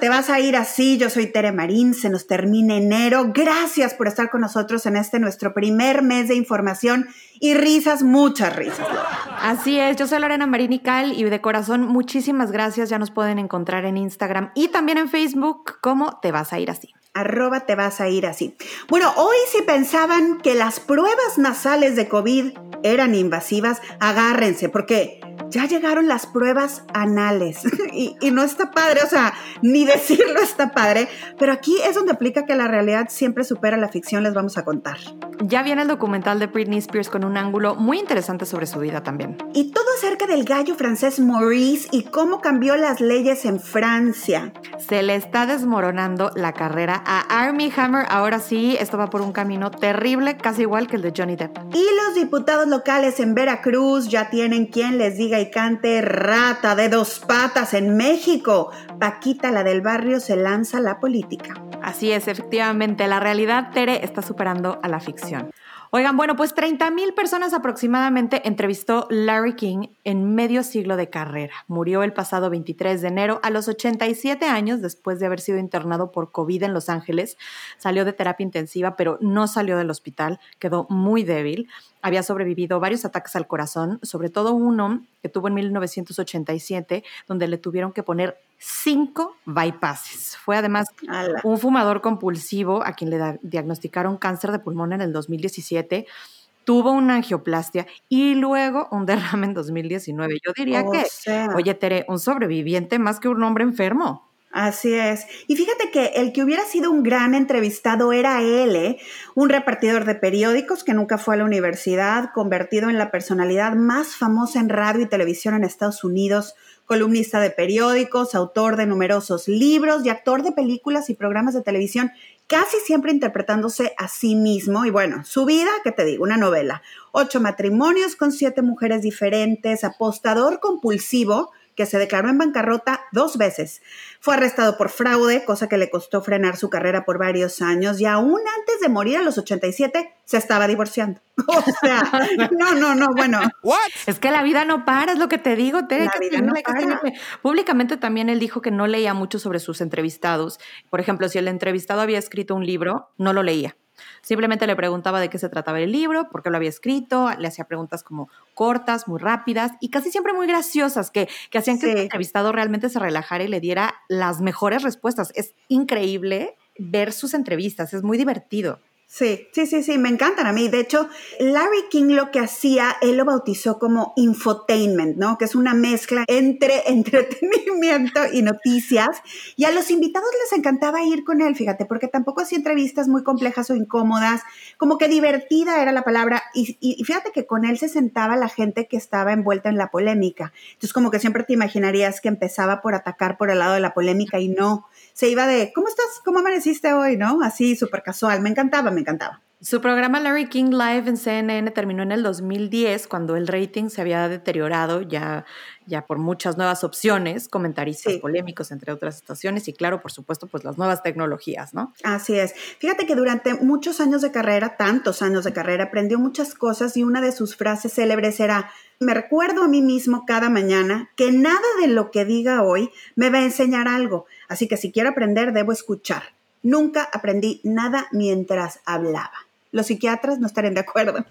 Te vas a ir así. Yo soy Tere Marín, se nos termina enero. Gracias por estar con nosotros en este nuestro primer mes de información y risas, muchas risas. Así es, yo soy Lorena Marín y Cal y de corazón muchísimas gracias. Ya nos pueden encontrar en Instagram y también en Facebook como Te vas a ir así arroba te vas a ir así. Bueno, hoy si pensaban que las pruebas nasales de COVID eran invasivas, agárrense, porque ya llegaron las pruebas anales y, no está padre, o sea, ni decirlo está padre, pero aquí es donde aplica que la realidad siempre supera la ficción, les vamos a contar. Ya viene el documental de Britney Spears con un ángulo muy interesante sobre su vida también. Y todo acerca del gallo francés Maurice y cómo cambió las leyes en Francia. Se le está desmoronando la carrera a Army Hammer, ahora sí, esto va por un camino terrible, casi igual que el de Johnny Depp. Y los diputados locales en Veracruz ya tienen quien les diga y cante rata de dos patas en México. Paquita, la del barrio, se lanza a la política. Así es, efectivamente, la realidad, Tere, está superando a la ficción. Oigan, bueno, pues 30 mil personas aproximadamente entrevistó Larry King en medio siglo de carrera. Murió el pasado 23 de enero a los 87 años después de haber sido internado por COVID en Los Ángeles. Salió de terapia intensiva, pero no salió del hospital, quedó muy débil había sobrevivido varios ataques al corazón, sobre todo uno que tuvo en 1987, donde le tuvieron que poner cinco bypasses. Fue además un fumador compulsivo a quien le diagnosticaron cáncer de pulmón en el 2017 tuvo una angioplastia y luego un derrame en 2019. Yo diría que, oye, Tere, un sobreviviente más que un hombre enfermo. Así es. Y fíjate que el que hubiera sido un gran entrevistado era él, ¿eh? un repartidor de periódicos que nunca fue a la universidad, convertido en la personalidad más famosa en radio y televisión en Estados Unidos, columnista de periódicos, autor de numerosos libros y actor de películas y programas de televisión, casi siempre interpretándose a sí mismo. Y bueno, su vida, ¿qué te digo? Una novela. Ocho matrimonios con siete mujeres diferentes, apostador compulsivo que se declaró en bancarrota dos veces. Fue arrestado por fraude, cosa que le costó frenar su carrera por varios años y aún antes de morir a los 87 se estaba divorciando. O sea, no, no, no, bueno. Es que la vida no para, es lo que te digo. Tere, Públicamente también él dijo que no leía mucho sobre sus entrevistados. Por ejemplo, si el entrevistado había escrito un libro, no lo leía. Simplemente le preguntaba de qué se trataba el libro, por qué lo había escrito, le hacía preguntas como cortas, muy rápidas y casi siempre muy graciosas, que, que hacían que el entrevistado realmente se relajara y le diera las mejores respuestas. Es increíble ver sus entrevistas, es muy divertido. Sí, sí, sí, sí, me encantan a mí. De hecho, Larry King lo que hacía, él lo bautizó como infotainment, ¿no? Que es una mezcla entre entretenimiento y noticias. Y a los invitados les encantaba ir con él, fíjate, porque tampoco hacía entrevistas muy complejas o incómodas, como que divertida era la palabra. Y, y fíjate que con él se sentaba la gente que estaba envuelta en la polémica. Entonces, como que siempre te imaginarías que empezaba por atacar por el lado de la polémica y no se iba de, ¿cómo estás? ¿Cómo amaneciste hoy? ¿No? Así, súper casual. Me encantaba, me encantaba. Su programa Larry King Live en CNN terminó en el 2010 cuando el rating se había deteriorado ya, ya por muchas nuevas opciones, comentaristas polémicos entre otras estaciones y claro, por supuesto, pues las nuevas tecnologías, ¿no? Así es. Fíjate que durante muchos años de carrera, tantos años de carrera, aprendió muchas cosas y una de sus frases célebres era, me recuerdo a mí mismo cada mañana que nada de lo que diga hoy me va a enseñar algo, así que si quiero aprender debo escuchar. Nunca aprendí nada mientras hablaba. Los psiquiatras no estarían de acuerdo.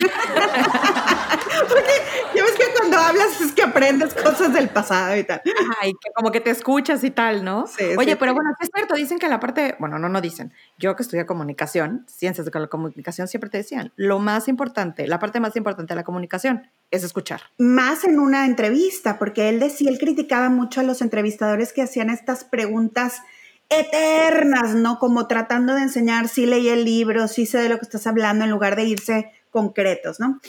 Porque ya ves que cuando hablas es que aprendes cosas del pasado y tal. Ay, que como que te escuchas y tal, ¿no? Sí, Oye, pero bueno, es cierto, dicen que la parte, bueno, no, no dicen. Yo que estudié comunicación, ciencias de la comunicación, siempre te decían, lo más importante, la parte más importante de la comunicación es escuchar. Más en una entrevista, porque él decía, él criticaba mucho a los entrevistadores que hacían estas preguntas eternas, ¿no? Como tratando de enseñar si leí el libro, si sé de lo que estás hablando, en lugar de irse concretos, ¿no?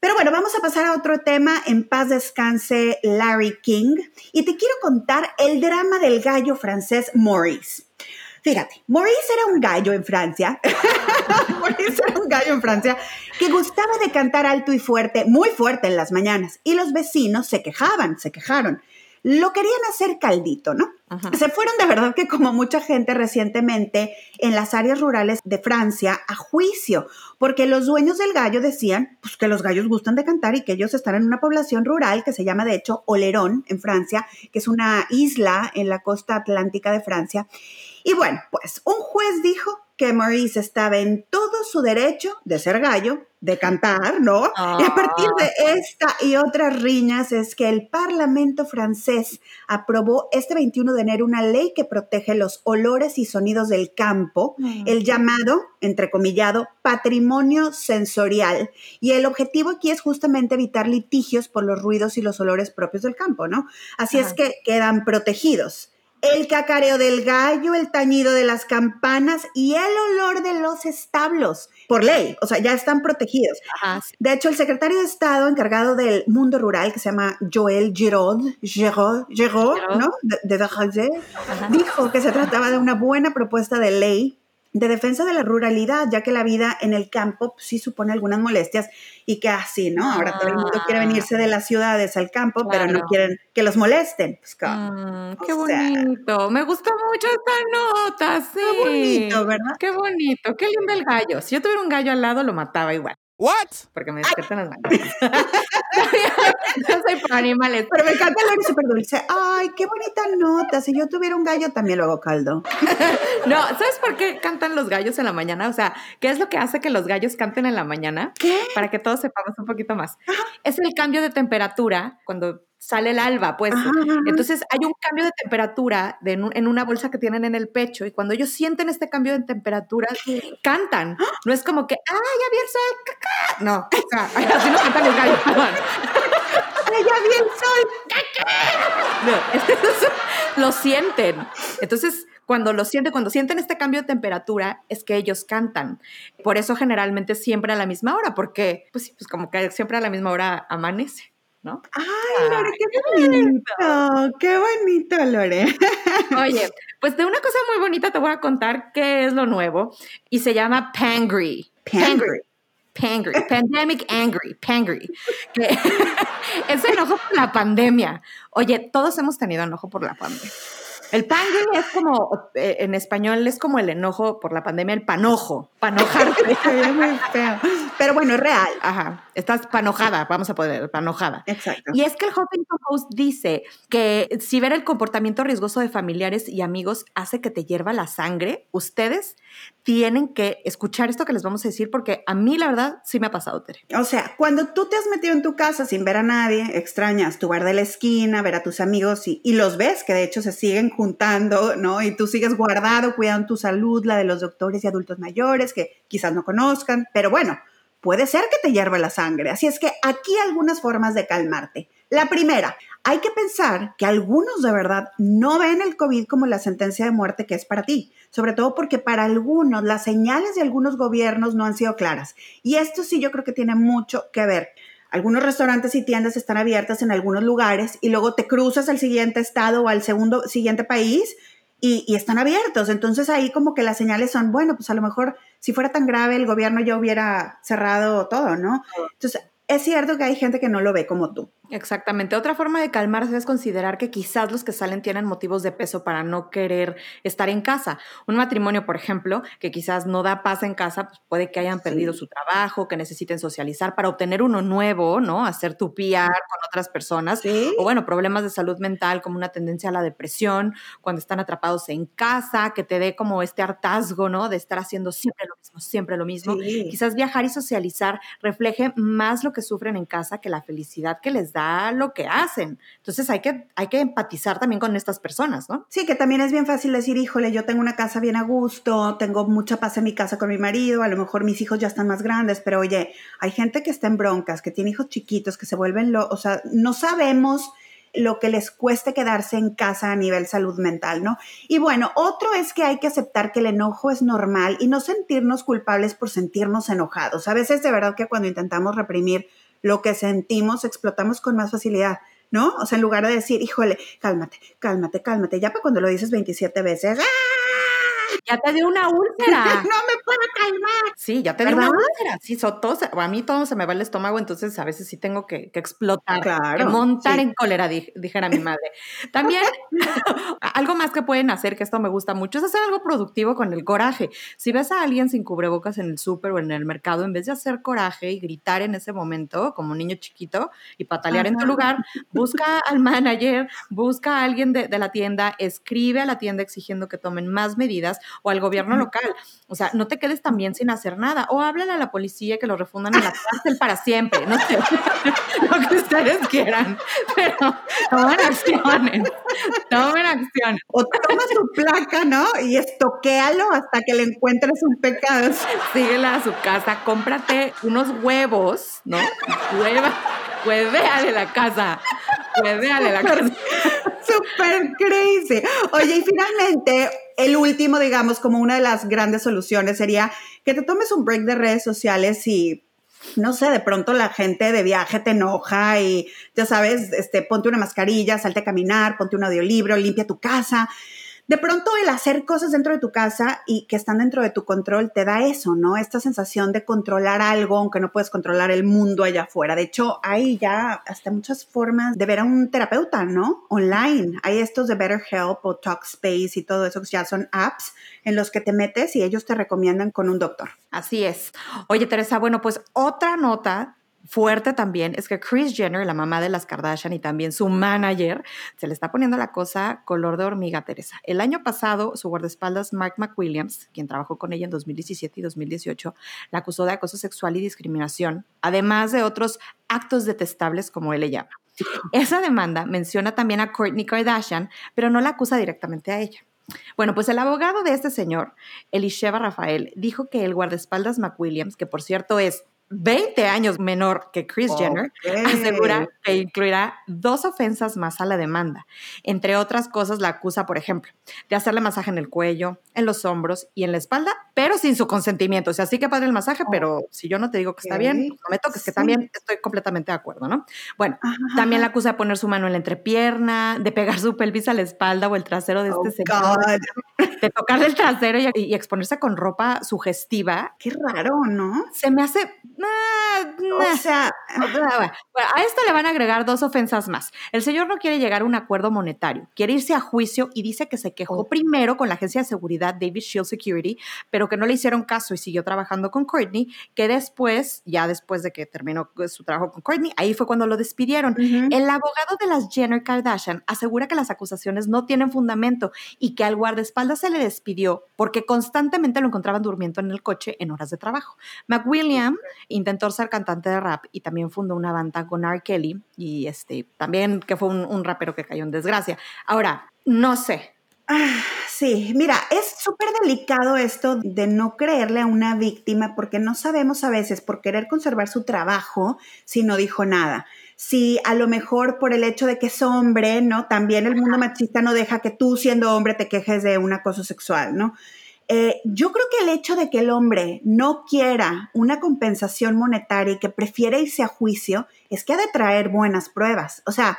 Pero bueno, vamos a pasar a otro tema. En paz descanse Larry King. Y te quiero contar el drama del gallo francés Maurice. Fíjate, Maurice era un gallo en Francia. Maurice era un gallo en Francia que gustaba de cantar alto y fuerte, muy fuerte en las mañanas. Y los vecinos se quejaban, se quejaron. Lo querían hacer caldito, ¿no? Se fueron de verdad que como mucha gente recientemente en las áreas rurales de Francia a juicio, porque los dueños del gallo decían pues, que los gallos gustan de cantar y que ellos están en una población rural que se llama de hecho Olerón en Francia, que es una isla en la costa atlántica de Francia. Y bueno, pues un juez dijo que Maurice estaba en todo su derecho de ser gallo, de cantar, ¿no? Y a partir de ah. esta y otras riñas es que el Parlamento francés aprobó este 21 de enero una ley que protege los olores y sonidos del campo, mm. el llamado, entrecomillado, patrimonio sensorial. Y el objetivo aquí es justamente evitar litigios por los ruidos y los olores propios del campo, ¿no? Así es que quedan protegidos el cacareo del gallo, el tañido de las campanas y el olor de los establos, por ley, o sea, ya están protegidos. De hecho, el secretario de Estado encargado del mundo rural, que se llama Joel Giraud, Giraud, Giraud ¿no? De, de dijo que se trataba de una buena propuesta de ley de defensa de la ruralidad, ya que la vida en el campo pues, sí supone algunas molestias y que así, ¿no? Ahora todo el mundo quiere ah. venirse de las ciudades al campo, pero no quieren que los molesten. Pues, mm, qué bonito, me gustó mucho esta nota, sí. Qué bonito, ¿verdad? Qué bonito, qué lindo el gallo. Si yo tuviera un gallo al lado, lo mataba igual. ¿What? Porque me despiertan las manos. no soy para animales. Pero me encanta el súper dulce. Ay, qué bonita nota. Si yo tuviera un gallo, también lo hago caldo. no, ¿sabes por qué cantan los gallos en la mañana? O sea, ¿qué es lo que hace que los gallos canten en la mañana? ¿Qué? Para que todos sepamos un poquito más. Es el cambio de temperatura cuando sale el alba, pues. Entonces hay un cambio de temperatura en una bolsa que tienen en el pecho y cuando ellos sienten este cambio de temperatura, cantan. No es como que, ¡ay, ya vi el sol! ¡Caca! No, o sea, así no cantan los gallos, ¡Ay, ya vi el sol! ¡Caca! No, lo sienten. Entonces, cuando lo sienten, cuando sienten este cambio de temperatura, es que ellos cantan. Por eso generalmente siempre a la misma hora, porque pues, pues como que siempre a la misma hora amanece. ¿No? Ay, Lore, qué bonito, qué bonito, Lore. Oye, pues de una cosa muy bonita te voy a contar qué es lo nuevo y se llama Pangry. Pangry. Pangry, Pandemic Angry, Pangry. es enojo por la pandemia. Oye, todos hemos tenido enojo por la pandemia. El pangui es como, eh, en español es como el enojo por la pandemia, el panojo, panojarte. muy feo. Pero bueno, es real. Ajá, estás panojada, vamos a poder, panojada. Exacto. Y es que el Huffington Post dice que si ver el comportamiento riesgoso de familiares y amigos hace que te hierva la sangre, ustedes tienen que escuchar esto que les vamos a decir porque a mí la verdad sí me ha pasado, Tere. O sea, cuando tú te has metido en tu casa sin ver a nadie, extrañas tu bar de la esquina, ver a tus amigos y, y los ves que de hecho se siguen juntando, ¿no? Y tú sigues guardado, cuidando tu salud, la de los doctores y adultos mayores que quizás no conozcan, pero bueno, puede ser que te hierva la sangre. Así es que aquí algunas formas de calmarte. La primera, hay que pensar que algunos de verdad no ven el COVID como la sentencia de muerte que es para ti, sobre todo porque para algunos las señales de algunos gobiernos no han sido claras. Y esto sí yo creo que tiene mucho que ver. Algunos restaurantes y tiendas están abiertas en algunos lugares y luego te cruzas al siguiente estado o al segundo siguiente país y, están abiertos. Entonces ahí como que las señales son, bueno, pues a lo mejor si fuera tan grave el gobierno ya hubiera cerrado todo, ¿no? Entonces es cierto que hay gente que no lo ve como tú. Exactamente. Otra forma de calmarse es considerar que quizás los que salen tienen motivos de peso para no querer estar en casa. Un matrimonio, por ejemplo, que quizás no da paz en casa, pues puede que hayan perdido su trabajo, que necesiten socializar para obtener uno nuevo, ¿no? Hacer tu PR con otras personas. O bueno, problemas de salud mental como una tendencia a la depresión, cuando están atrapados en casa, que te dé como este hartazgo, ¿no? De estar haciendo siempre lo mismo, siempre lo mismo. Quizás viajar y socializar refleje más lo que sufren en casa que la felicidad que les da lo que hacen. Entonces hay que, hay que empatizar también con estas personas, ¿no? Sí, que también es bien fácil decir, híjole, yo tengo una casa bien a gusto, tengo mucha paz en mi casa con mi marido, a lo mejor mis hijos ya están más grandes, pero oye, hay gente que está en broncas, que tiene hijos chiquitos, que se vuelven, lo, o sea, no sabemos lo que les cueste quedarse en casa a nivel salud mental, ¿no? Y bueno, otro es que hay que aceptar que el enojo es normal y no sentirnos culpables por sentirnos enojados. A veces de verdad que cuando intentamos reprimir lo que sentimos explotamos con más facilidad, ¿no? O sea, en lugar de decir, híjole, cálmate, cálmate, cálmate, ya para cuando lo dices 27 veces, ¡ah! Ya te dio una úlcera. no me puedo calmar. Sí, ya te dio una úlcera. Sí, so, todo a mí todo se me va el estómago, entonces a veces sí tengo que, explotar, que montar en cólera, dijera mi madre. También, algo más que pueden hacer, que esto me gusta mucho, es hacer algo productivo con el coraje. Si ves a alguien sin cubrebocas en el súper o en el mercado, en vez de hacer coraje y gritar en ese momento, como un niño chiquito, y patalear en tu lugar, busca al manager, busca a alguien de, de la tienda, escribe a la tienda exigiendo que tomen más medidas o al gobierno local. O sea, no te quedes también sin hacer nada. O háblale a la policía que lo refundan en la cárcel para siempre. No sé, lo que ustedes quieran. Pero tomen acciones. Tomen acciones. O toma su placa, ¿no? Y estoquéalo hasta que le encuentres un pecado. Síguela a su casa, cómprate unos huevos, ¿no? Hueva, huevéale la casa. Huevéale la casa. Súper crazy. Oye, y finalmente, el último, digamos, como una de las grandes soluciones sería que te tomes un break de redes sociales y no sé, de pronto la gente de viaje te enoja y ya sabes, este, ponte una mascarilla, salte a caminar, ponte un audiolibro, limpia tu casa de pronto el hacer cosas dentro de tu casa y que están dentro de tu control te da eso, ¿no? Esta sensación de controlar algo, aunque no puedes controlar el mundo allá afuera. De hecho, hay ya hasta muchas formas de ver a un terapeuta, ¿no? Online. Hay estos de BetterHelp o Talkspace y todo eso que ya son apps en los que te metes y ellos te recomiendan con un doctor. Así es. Oye, Teresa, bueno, pues otra nota fuerte también es que Chris Jenner, la mamá de las Kardashian y también su manager, se le está poniendo la cosa color de hormiga, Teresa. El año pasado, su guardaespaldas Mark McWilliams, quien trabajó con ella en 2017 y 2018, la acusó de acoso sexual y discriminación, además de otros actos detestables, como él le llama. Esa demanda menciona también a Kourtney Kardashian, pero no la acusa directamente a ella. Bueno, pues el abogado de este señor, Elisheva Rafael, dijo que el guardaespaldas McWilliams, que por cierto es 20 años menor que Chris Jenner, asegura que incluirá dos ofensas más a la demanda. Entre otras cosas, la acusa, por ejemplo, de hacerle masaje en el cuello, en los hombros y en la espalda, pero sin su consentimiento. O sea, sí que padre el masaje, pero si yo no te digo que está bien, no me toques, que también estoy completamente de acuerdo, ¿no? Bueno, también la acusa de poner su mano en la entrepierna, de pegar su pelvis a la espalda o el trasero de este oh, señor, de tocarle el trasero y, y exponerse con ropa sugestiva. Qué raro, ¿no? Se me hace o sea, a esto le van a agregar dos ofensas más. El señor no quiere llegar a un acuerdo monetario, quiere irse a juicio y dice que se quejó primero con la agencia de seguridad David Shield Security, pero que no le hicieron caso y siguió trabajando con Courtney, que después, ya después de que terminó su trabajo con Courtney, ahí fue cuando lo despidieron. El abogado de las Jenner Kardashian asegura que las acusaciones no tienen fundamento y que al guardaespaldas se le despidió porque constantemente lo encontraban durmiendo en el coche en horas de trabajo. McWilliam intentó ser cantante de rap y también fundó una banda con R. Kelly y este, también que fue un, rapero que cayó en desgracia. Ahora, no sé, ah, sí, mira, es súper delicado esto de no creerle a una víctima porque no sabemos a veces por querer conservar su trabajo si no dijo nada. Si a lo mejor por el hecho de que es hombre, ¿no? También el mundo machista no deja que tú siendo hombre te quejes de un acoso sexual, ¿no? Eh, yo creo que el hecho de que el hombre no quiera una compensación monetaria y que prefiere irse a juicio es que ha de traer buenas pruebas. O sea,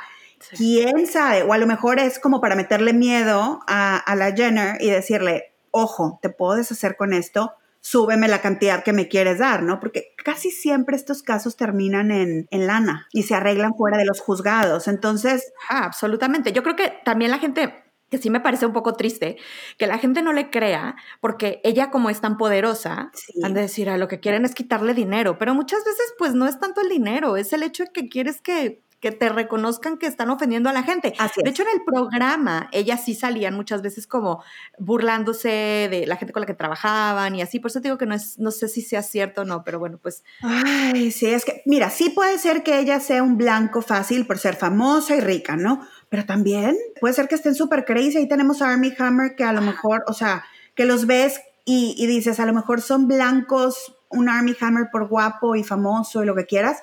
quién sabe, o a lo mejor es como para meterle miedo a, la Jenner y decirle, ojo, te puedo deshacer con esto, súbeme la cantidad que me quieres dar, ¿no? Porque casi siempre estos casos terminan en, en lana y se arreglan fuera de los juzgados. Entonces... Ah, absolutamente. Yo creo que también la gente que sí me parece un poco triste, que la gente no le crea, porque ella como es tan poderosa, han de decir, a lo que quieren es quitarle dinero, pero muchas veces pues no es tanto el dinero, es el hecho de que quieres que, que te reconozcan que están ofendiendo a la gente. de hecho, en el programa, ellas sí salían muchas veces como burlándose de la gente con la que trabajaban y así, por eso digo que no, es, no sé si sea cierto o no, pero bueno, pues... Ay, sí, es que, mira, sí puede ser que ella sea un blanco fácil por ser famosa y rica, ¿no? Pero también puede ser que estén súper crazy. Ahí tenemos a Army Hammer que a lo mejor, o sea, que los ves y, dices, a lo mejor son blancos, un Army Hammer por guapo y famoso y lo que quieras,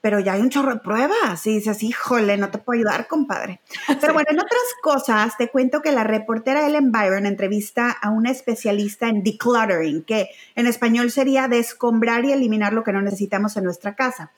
pero ya hay un chorro de pruebas y dices, híjole, no te puedo ayudar, compadre. Pero bueno, en otras cosas, te cuento que la reportera Ellen Byron entrevista a una especialista en decluttering, que en español sería descombrar y eliminar lo que no necesitamos en nuestra casa.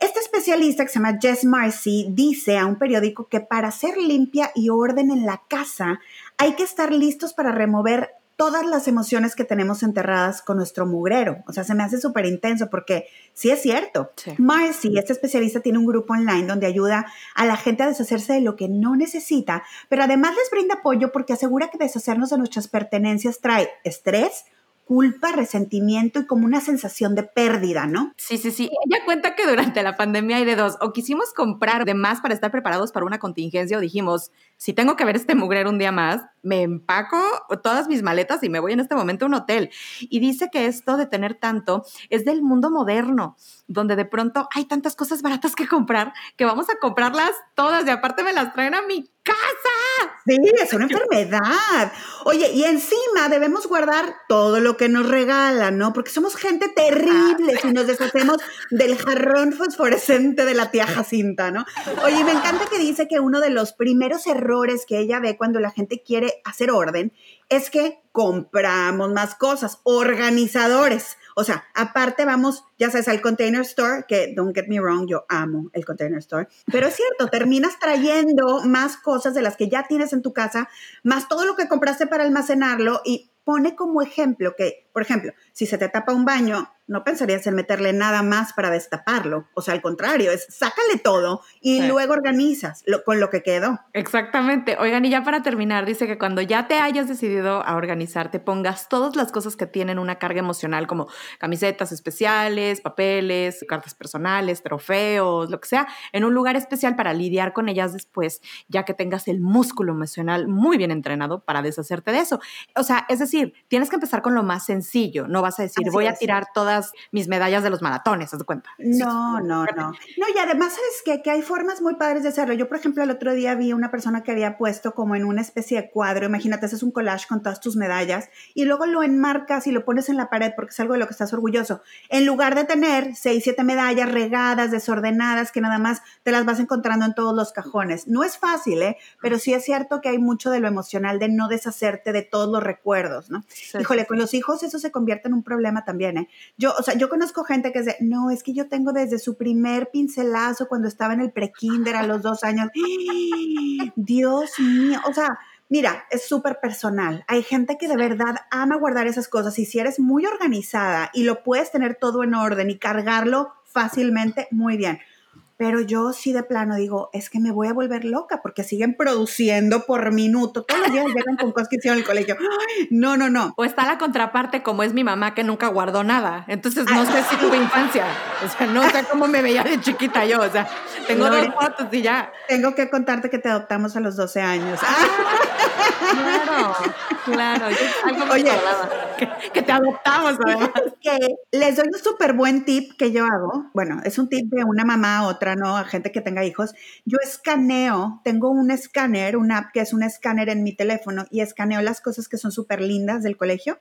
Este especialista que se llama Jess Marcy dice a un periódico que para ser limpia y orden en la casa hay que estar listos para remover todas las emociones que tenemos enterradas con nuestro mugrero. O sea, se me hace súper intenso porque sí es cierto. Marcy, este especialista, tiene un grupo online donde ayuda a la gente a deshacerse de lo que no necesita, pero además les brinda apoyo porque asegura que deshacernos de nuestras pertenencias trae estrés, culpa, resentimiento y como una sensación de pérdida, ¿no? Sí, sí, sí. Ella cuenta que durante la pandemia hay de dos, o quisimos comprar de más para estar preparados para una contingencia o dijimos, si tengo que ver este mugrero un día más, me empaco todas mis maletas y me voy en este momento a un hotel. Y dice que esto de tener tanto es del mundo moderno, donde de pronto hay tantas cosas baratas que comprar que vamos a comprarlas todas y aparte me las traen a mi casa. Sí, es una enfermedad. Oye, y encima debemos guardar todo lo que nos regalan, ¿no? Porque somos gente terrible si nos deshacemos del jarrón fosforescente de la tía Jacinta, ¿no? Oye, me encanta que dice que uno de los primeros errores que ella ve cuando la gente quiere hacer orden es que compramos más cosas, organizadores. O sea, aparte vamos, ya sabes, al container store, que don't get me wrong, yo amo el container store, pero es cierto, terminas trayendo más cosas de las que ya tienes en tu casa, más todo lo que compraste para almacenarlo y pone como ejemplo que, por ejemplo, si se te tapa un baño, no pensarías en meterle nada más para destaparlo. O sea, al contrario, es sácale todo y luego organizas con lo que quedó. Exactamente. Oigan, y ya para terminar, dice que cuando ya te hayas decidido a organizarte, pongas todas las cosas que tienen una carga emocional, como camisetas especiales, papeles, cartas personales, trofeos, lo que sea, en un lugar especial para lidiar con ellas después, ya que tengas el músculo emocional muy bien entrenado para deshacerte de eso. O sea, es decir, tienes que empezar con lo más sencillo. No vas a decir, voy a tirar todas mis medallas de los maratones, ¿haz de cuenta? No, no, no. No, y además, ¿sabes qué? Que hay formas muy padres de hacerlo. Yo, por ejemplo, el otro día vi una persona que había puesto como en una especie de cuadro, imagínate, haces un collage con todas tus medallas y luego lo enmarcas y lo pones en la pared porque es algo de lo que estás orgulloso. En lugar de tener seis, siete medallas regadas, desordenadas, que nada más te las vas encontrando en todos los cajones. No es fácil, ¿eh? Pero sí es cierto que hay mucho de lo emocional de no deshacerte de todos los recuerdos, ¿no? Híjole, con los hijos eso se convierte en un problema también, ¿eh? Yo, o sea, yo conozco gente que dice, no, es que yo tengo desde su primer pincelazo cuando estaba en el prekinder a los dos años. Dios mío, o sea, mira, es súper personal. Hay gente que de verdad ama guardar esas cosas y si eres muy organizada y lo puedes tener todo en orden y cargarlo fácilmente, muy bien pero yo sí de plano digo, es que me voy a volver loca porque siguen produciendo por minuto. Todos los días llegan con cosas que hicieron en el colegio. no, no, no. O está la contraparte como es mi mamá que nunca guardó nada. Entonces no sé si tuve infancia. O sea, no sé cómo me veía de chiquita yo. O sea, tengo dos fotos y ya. Tengo que contarte que te adoptamos a los 12 años. Claro, claro. Algo Oye, que, te adoptamos además. Que les doy un súper buen tip que yo hago. Bueno, es un tip de una mamá a otra ¿no? A gente que tenga hijos. Yo escaneo, tengo un escáner, una app que es un escáner en mi teléfono y escaneo las cosas que son súper lindas del colegio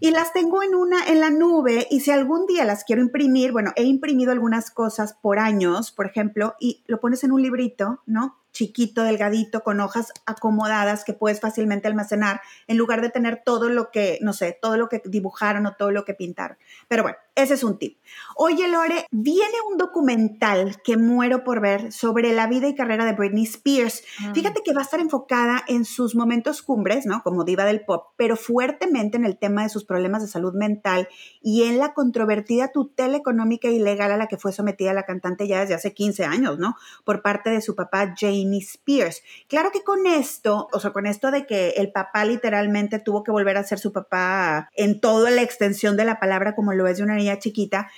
y las tengo en una en la nube y si algún día las quiero imprimir, bueno, he imprimido algunas cosas por años, por ejemplo, y lo pones en un librito, ¿no? Chiquito, delgadito, con hojas acomodadas que puedes fácilmente almacenar, en lugar de tener todo lo que, no sé, todo lo que dibujaron o todo lo que pintaron. Pero bueno, ese es un tip. Oye, Lore, viene un documental que muero por ver sobre la vida y carrera de Britney Spears. Mm. Fíjate que va a estar enfocada en sus momentos cumbres, ¿no? Como diva del pop, pero fuertemente en el tema de sus problemas de salud mental y en la controvertida tutela económica y legal a la que fue sometida la cantante ya desde hace 15 años, ¿no? Por parte de su papá Spears. Claro que con esto, o sea, con esto de que el papá literalmente tuvo que volver a ser su papá en toda la extensión de la palabra como lo es de una niña chiquita,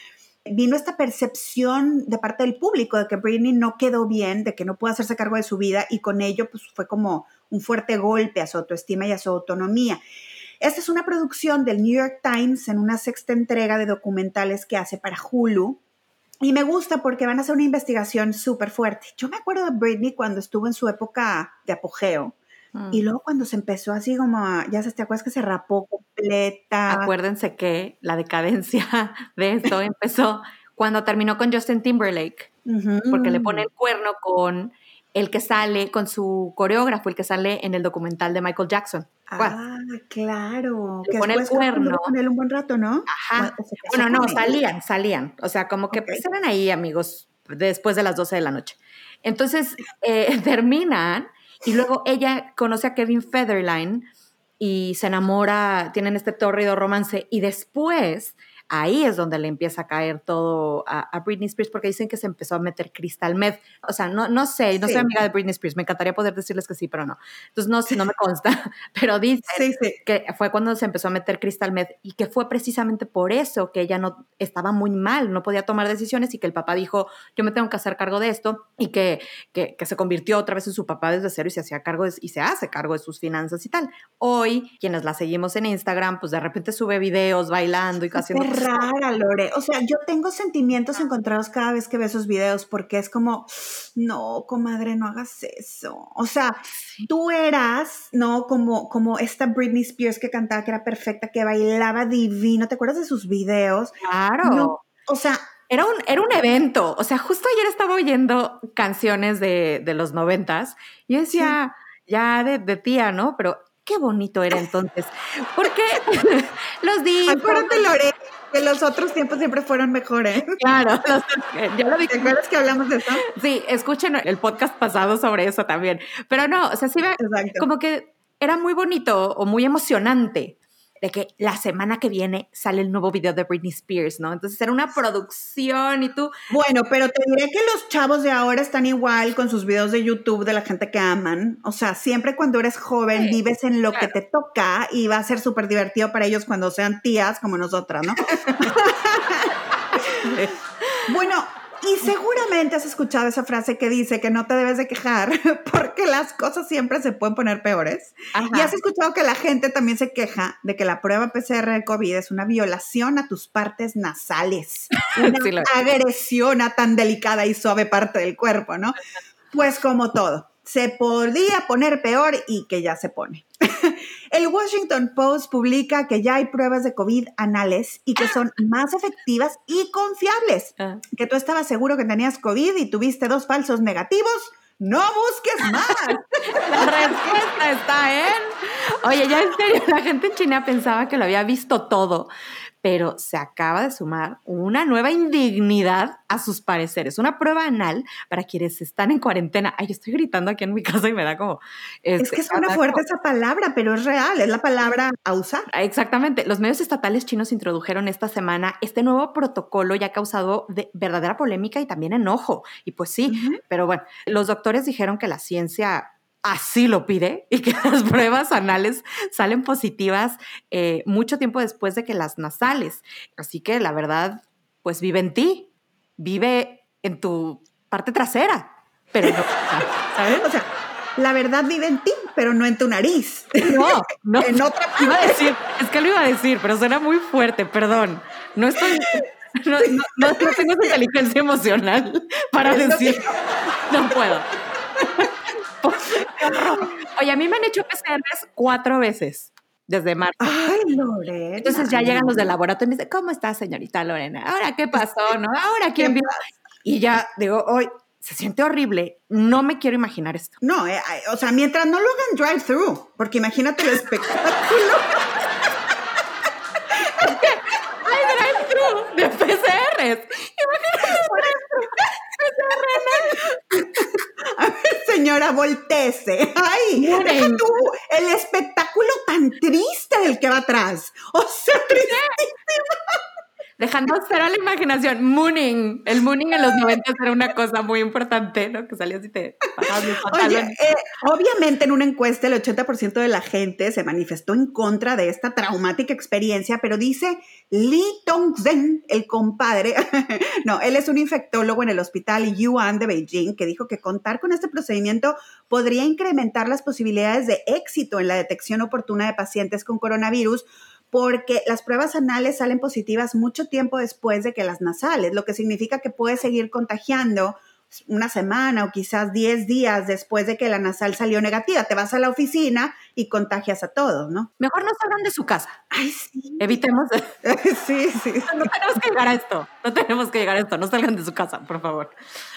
vino esta percepción de parte del público de que Britney no quedó bien, de que no pudo hacerse cargo de su vida y con ello pues fue como un fuerte golpe a su autoestima y a su autonomía. Esta es una producción del New York Times en una sexta entrega de documentales que hace para Hulu. Y me gusta porque van a hacer una investigación súper fuerte. Yo me acuerdo de Britney cuando estuvo en su época de apogeo y mm. luego cuando se empezó así como, ya se te acuerdas que se rapó completa. Acuérdense que la decadencia de esto empezó cuando terminó con Justin Timberlake, porque le pone el cuerno con el que sale, con su coreógrafo, el que sale en el documental de Michael Jackson. Ah, claro. Le pone el cuerno. Con él un buen rato, ¿no? Ajá. Bueno, no, salían, salían. O sea, como que eran ahí, amigos, después de las 12 de la noche. Entonces, eh, terminan y luego ella conoce a Kevin Federline y se enamora, tienen este tórrido romance y después ahí es donde le empieza a caer todo a, Britney Spears porque dicen que se empezó a meter crystal meth. O sea, no, no sé, no soy amiga de Britney Spears, me encantaría poder decirles que sí, pero no. Entonces no, no me consta, pero dicen que fue cuando se empezó a meter crystal meth y que fue precisamente por eso que ella no estaba muy mal, no podía tomar decisiones y que el papá dijo, yo me tengo que hacer cargo de esto y que, que, se convirtió otra vez en su papá desde cero y se hacía cargo y se hace cargo de sus finanzas y tal. Hoy, quienes la seguimos en Instagram, pues de repente sube videos bailando y casi rara, Lore. O sea, yo tengo sentimientos encontrados cada vez que veo esos videos porque es como, no, comadre, no hagas eso. O sea, tú eras, ¿no? Como, como esta Britney Spears que cantaba, que era perfecta, que bailaba divino. ¿Te acuerdas de sus videos? Claro. o sea, era un, era un evento. O sea, justo ayer estaba oyendo canciones de, los noventas y decía, ya de, de, tía, ¿no? Pero qué bonito era entonces. Porque los días. Acuérdate, Lore, que los otros tiempos siempre fueron mejores. Claro, ya lo dije. ¿Te acuerdas que hablamos de eso? Sí, escuchen el podcast pasado sobre eso también. Pero no, o sea, sí, como que era muy bonito o muy emocionante de que la semana que viene sale el nuevo video de Britney Spears, ¿no? Entonces era una producción y tú... Bueno, pero te diré que los chavos de ahora están igual con sus videos de YouTube de la gente que aman. O sea, siempre cuando eres joven vives en lo que te toca y va a ser súper divertido para ellos cuando sean tías como nosotras, ¿no? bueno, y seguramente has escuchado esa frase que dice que no te debes de quejar porque las cosas siempre se pueden poner peores. Y has escuchado que la gente también se queja de que la prueba PCR de COVID es una violación a tus partes nasales, una agresión a tan delicada y suave parte del cuerpo, ¿no? Pues como todo, se podía poner peor y que ya se pone. El Washington Post publica que ya hay pruebas de COVID anales y que son más efectivas y confiables. Ah. Que tú estabas seguro que tenías COVID y tuviste dos falsos negativos. No busques más. La respuesta está en. Oye, ya en serio, la gente en China pensaba que lo había visto todo pero se acaba de sumar una nueva indignidad a sus pareceres, una prueba anal para quienes están en cuarentena. Ay, estoy gritando aquí en mi casa y me da como... es este, que suena fuerte esa palabra, pero es real, es la palabra a usar. Exactamente. Los medios estatales chinos introdujeron esta semana este nuevo protocolo y ha causado verdadera polémica y también enojo. Y pues sí, pero bueno, los doctores dijeron que la ciencia así lo pide y que las pruebas anales salen positivas eh, mucho tiempo después de que las nasales. Así que la verdad, pues vive en ti, vive en tu parte trasera, pero no, ¿sabes? O sea, la verdad vive en ti, pero no en tu nariz. No, no. en otra parte. Iba a decir, es que lo iba a decir, pero suena muy fuerte, perdón. No estoy... No, no, tengo inteligencia emocional para decir. No puedo. Oye, a mí me han hecho PCRs cuatro veces desde marzo. Ay, Lorena. Entonces ya llegan los del laboratorio y me dicen, ¿cómo está, señorita Lorena? ¿Ahora qué pasó? ¿No? ¿Ahora quién vio? Y ya digo, hoy se siente horrible. No me quiero imaginar esto. No, eh, o sea, mientras no lo hagan drive-thru, porque imagínate el espectáculo. Hay drive-thru de PCRs. Imagínate a ver, señora, volteese. Ay, deja tú el espectáculo tan triste del que va atrás. O sea, tristísimo dejando cero a la imaginación. Mooning. El mooning en los 90 era una cosa muy importante, ¿no? Que salías y te Oye, eh, obviamente en una encuesta el 80% de la gente se manifestó en contra de esta traumática experiencia, pero dice Lee Tongzhen, el compadre, no, él es un infectólogo en el hospital Yuan de Beijing, que dijo que contar con este procedimiento podría incrementar las posibilidades de éxito en la detección oportuna de pacientes con coronavirus, porque las pruebas anales salen positivas mucho tiempo después de que las nasales, lo que significa que puedes seguir contagiando una semana o quizás 10 días después de que la nasal salió negativa. Te vas a la oficina y contagias a todos, ¿no? Mejor no salgan de su casa. Ay, sí. Evitemos. sí, sí, No tenemos que llegar a esto. No tenemos que llegar a esto. No salgan de su casa, por favor.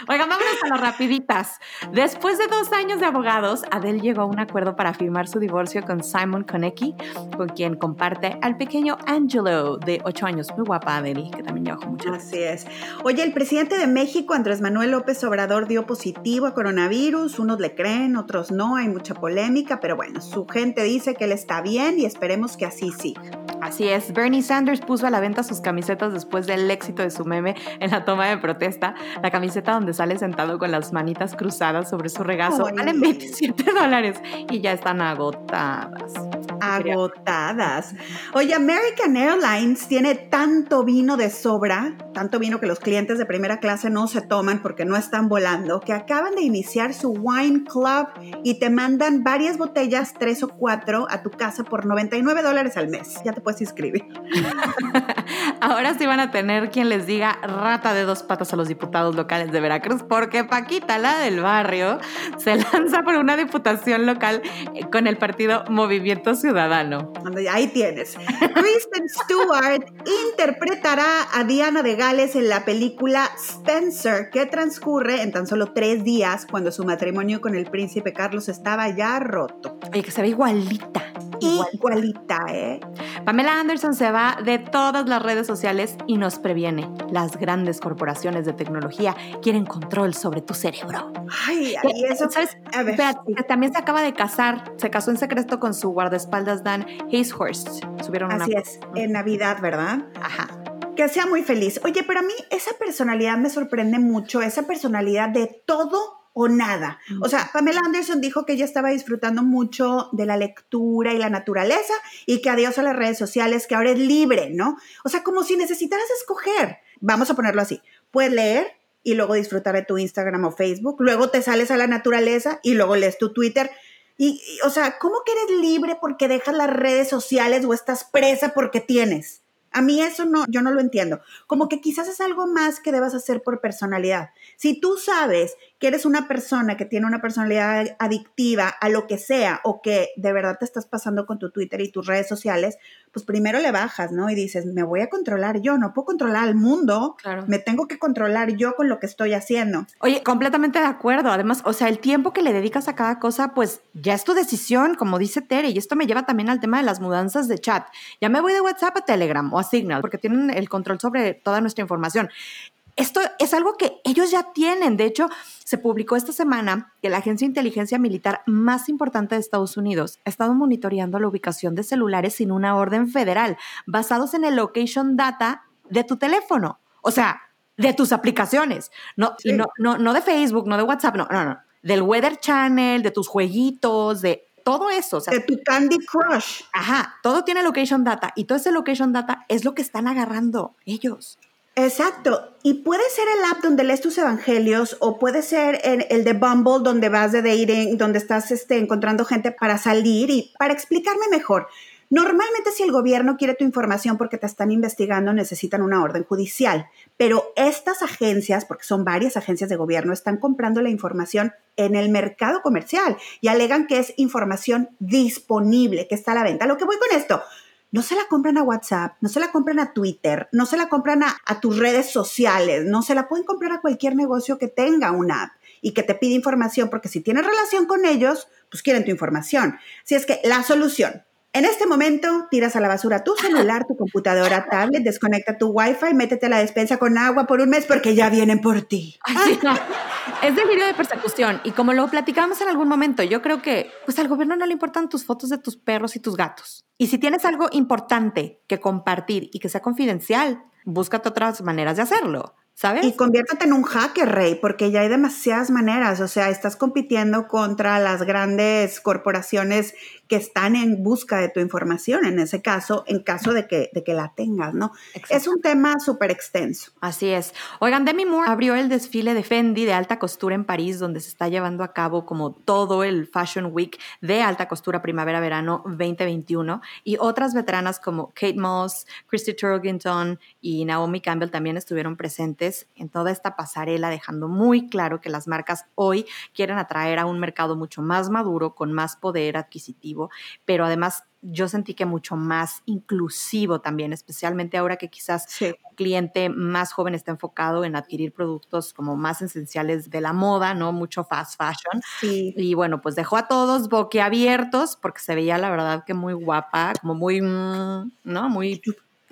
Oigan, vámonos a las rapiditas. Después de dos años de abogados, Adele llegó a un acuerdo para firmar su divorcio con Simon Konecki, con quien comparte al pequeño Angelo, de 8 años. Muy guapa Adele, que también lleva mucho. Así es. Oye, el presidente de México, Andrés Manuel López López Obrador dio positivo a coronavirus, unos le creen, otros no, hay mucha polémica, pero bueno, su gente dice que él está bien y esperemos que así siga. Así es, Bernie Sanders puso a la venta sus camisetas después del éxito de su meme en la toma de protesta. La camiseta donde sale sentado con las manitas cruzadas sobre su regazo vale 27 dólares y ya están agotadas. Agotadas. Oye, American Airlines tiene tanto vino de sobra, tanto vino que los clientes de primera clase no se toman porque no están volando, que acaban de iniciar su Wine Club y te mandan varias botellas, tres o cuatro, a tu casa por 99 dólares al mes. Ya te puedes inscribir. Ahora sí van a tener quien les diga rata de dos patas a los diputados locales de Veracruz, porque Paquita, la del barrio, se lanza por una diputación local eh, con el partido Movimiento Ciudadano. Ahí tienes. Kristen Stewart interpretará a Diana de Gales en la película Spencer, que transcurre en tan solo tres días cuando su matrimonio con el príncipe Carlos estaba ya roto. Y que se ve igualita. Igualita, ¿eh? Pamela Anderson se va de todas las redes sociales y nos previene. Las grandes corporaciones de tecnología quieren control sobre tu cerebro. Ay, ay eso. ¿Sabes? A ver, también se acaba de casar, se casó en secreto con su guardaespaldas Dan Hayeshorst. Subieron Así es, en Navidad, ¿verdad? Ajá. Que sea muy feliz. Oye, pero a mí esa personalidad me sorprende mucho, esa personalidad de todo o nada. O sea, Pamela Anderson dijo que ella estaba disfrutando mucho de la lectura y la naturaleza y que adiós a las redes sociales, que ahora es libre, ¿no? O sea, como si necesitaras escoger. Vamos a ponerlo así. Puedes leer y luego disfrutar de tu Instagram o Facebook, luego te sales a la naturaleza y luego lees tu Twitter. Y, o sea, ¿cómo que eres libre porque dejas las redes sociales o estás presa porque tienes? A mí eso no, yo no lo entiendo. Como que quizás es algo más que debas hacer por personalidad. Si tú sabes que eres una persona que tiene una personalidad adictiva a lo que sea o que de verdad te estás pasando con tu Twitter y tus redes sociales, pues primero le bajas, ¿no? Y dices, me voy a controlar yo, no puedo controlar al mundo, claro. me tengo que controlar yo con lo que estoy haciendo. Oye, completamente de acuerdo. Además, o sea, el tiempo que le dedicas a cada cosa, pues ya es tu decisión, como dice Tere, y esto me lleva también al tema de las mudanzas de chat. Ya me voy de WhatsApp a Telegram o a Signal, porque tienen el control sobre toda nuestra información. Esto es algo que ellos ya tienen. De hecho, se publicó esta semana que la agencia de inteligencia militar más importante de Estados Unidos ha estado monitoreando la ubicación de celulares sin una orden federal, basados en el location data de tu teléfono. O sea, de tus aplicaciones. No, no, no, no de Facebook, no de WhatsApp, no, no, no. Del Weather Channel, de tus jueguitos, de todo eso. O sea, de tu Candy Crush. Ajá, todo tiene location data y todo ese location data es lo que están agarrando ellos. Exacto. Y puede ser el app donde lees tus evangelios o puede ser el, el, de Bumble donde vas de dating, donde estás este, encontrando gente para salir y para explicarme mejor. Normalmente si el gobierno quiere tu información porque te están investigando necesitan una orden judicial, pero estas agencias, porque son varias agencias de gobierno, están comprando la información en el mercado comercial y alegan que es información disponible, que está a la venta. Lo que voy con esto, no se la compran a WhatsApp, no se la compran a Twitter, no se la compran a, tus redes sociales, no se la pueden comprar a cualquier negocio que tenga una app y que te pide información, porque si tienes relación con ellos, pues quieren tu información. Si es que la solución, en este momento, tiras a la basura tu celular, tu computadora, tablet, desconecta tu wifi, métete a la despensa con agua por un mes porque ya vienen por ti. Ay, sí. Es delirio de persecución y como lo platicamos en algún momento, yo creo que pues al gobierno no le importan tus fotos de tus perros y tus gatos. Y si tienes algo importante que compartir y que sea confidencial, búscate otras maneras de hacerlo. ¿Sabes? Y conviértate en un hacker, Rey, porque ya hay demasiadas maneras. O sea, estás compitiendo contra las grandes corporaciones que están en busca de tu información, en ese caso, en caso de que, de que la tengas, ¿no? Exacto. Es un tema súper extenso. Así es. Oigan, Demi Moore abrió el desfile de Fendi de alta costura en París, donde se está llevando a cabo como todo el Fashion Week de alta costura primavera-verano 2021. Y otras veteranas como Kate Moss, Christy Turlington y Naomi Campbell también estuvieron presentes en toda esta pasarela, dejando muy claro que las marcas hoy quieren atraer a un mercado mucho más maduro, con más poder adquisitivo pero además yo sentí que mucho más inclusivo también, especialmente ahora que quizás sí. un cliente más joven está enfocado en adquirir productos como más esenciales de la moda, ¿no? Mucho fast fashion. Sí. Y bueno, pues dejó a todos boquiabiertos porque se veía la verdad que muy guapa, como muy, ¿no? Muy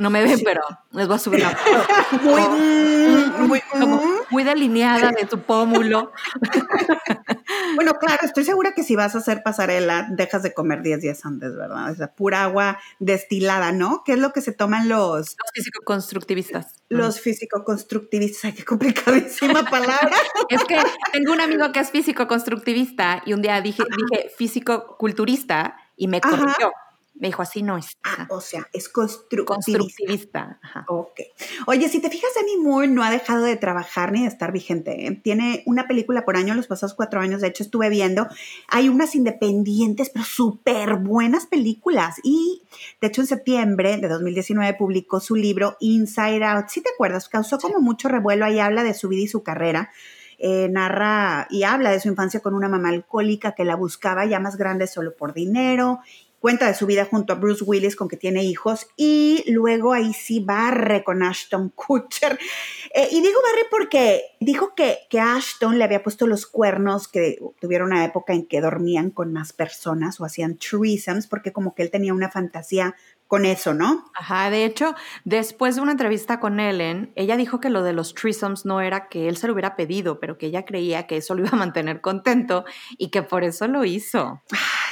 No me ven, pero les voy a subir la muy, mm, muy, como mm. muy delineada de tu pómulo. Bueno, claro, estoy segura que si vas a hacer pasarela, dejas de comer 10 días antes, ¿verdad? O sea, pura agua destilada, ¿no? ¿Qué es lo que se toman los, Los físico-constructivistas. los físico-constructivistas? Ay, qué complicadísima palabra. Es que tengo un amigo que es físico-constructivista y un día dije, dije físico-culturista y me Ajá. Me dijo, así no es. Ah, o sea, es constructivista. Constructivista. Ajá. Ok. Oye, si te fijas, Demi Moore no ha dejado de trabajar ni de estar vigente. ¿eh? Tiene una película por año los pasados cuatro años. De hecho, estuve viendo. Hay unas independientes, pero súper buenas películas. Y, de hecho, en septiembre de 2019 publicó su libro Inside Out. Si te acuerdas, causó como mucho revuelo. Ahí habla de su vida y su carrera. Eh, narra y habla de su infancia con una mamá alcohólica que la buscaba ya más grande solo por dinero cuenta de su vida junto a Bruce Willis con que tiene hijos y luego ahí sí barre con Ashton Kutcher. Eh, y digo barre porque dijo que, que Ashton le había puesto los cuernos, que tuvieron una época en que dormían con más personas o hacían threesomes porque como que él tenía una fantasía con eso, ¿no? Ajá, de hecho, después de una entrevista con Ellen, ella dijo que lo de los threesomes no era que él se lo hubiera pedido, pero que ella creía que eso lo iba a mantener contento y que por eso lo hizo.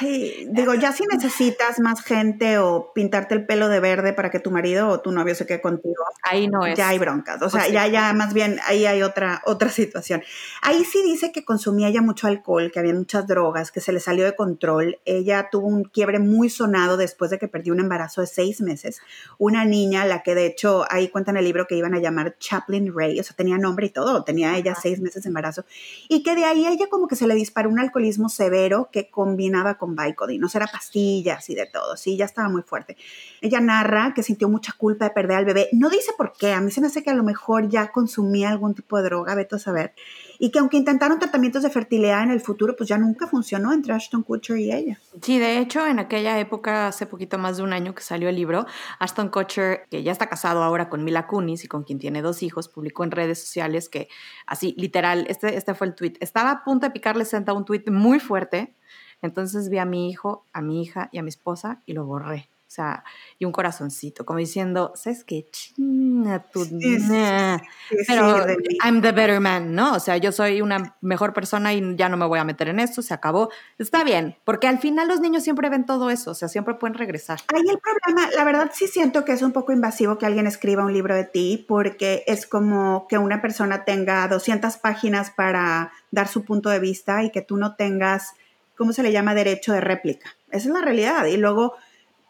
Ay, digo, ya si necesitas más gente o pintarte el pelo de verde para que tu marido o tu novio se quede contigo, Ahí no es. ya hay broncas. O sea, Pues ya, ya más bien ahí hay otra, otra situación. Ahí sí dice que consumía ya mucho alcohol, que había muchas drogas, que se le salió de control. Ella tuvo un quiebre muy sonado después de que perdió un embarazo de seis meses. Una niña, la que de hecho ahí cuenta en el libro que iban a llamar Chaplin Ray, o sea, tenía nombre y todo, tenía ella seis meses de embarazo. Y que de ahí ella como que se le disparó un alcoholismo severo que combinaba con Vicodin, o sea, era pastillas y de todo, sí, ya estaba muy fuerte. Ella narra que sintió mucha culpa de perder al bebé. No dice por qué, a mí se me hace que a lo mejor ya consumía algún tipo de droga, vete a saber. Y que aunque intentaron tratamientos de fertilidad en el futuro, pues ya nunca funcionó entre Ashton Kutcher y ella. Sí, de hecho, en aquella época, hace poquito más de un año que salió el libro, Ashton Kutcher, que ya está casado ahora con Mila Kunis y con quien tiene dos hijos, publicó en redes sociales que, así, literal, este, este fue el tweet. Estaba a punto de picarle senta un tweet muy fuerte, entonces vi a mi hijo, a mi hija y a mi esposa y lo borré. O sea, y un corazoncito, como diciendo, ¿sabes qué? China tu... Sí, sí, nah". Sí, sí, Pero. I'm the better man, ¿no? O sea, yo soy una mejor persona y ya no me voy a meter en esto, se acabó. Está bien, porque al final los niños siempre ven todo eso, o sea, siempre pueden regresar. Ahí el problema, la verdad sí siento que es un poco invasivo que alguien escriba un libro de ti porque es como que una persona tenga 200 páginas para dar su punto de vista y que tú no tengas, ¿cómo se le llama? Derecho de réplica. Esa es la realidad. Y luego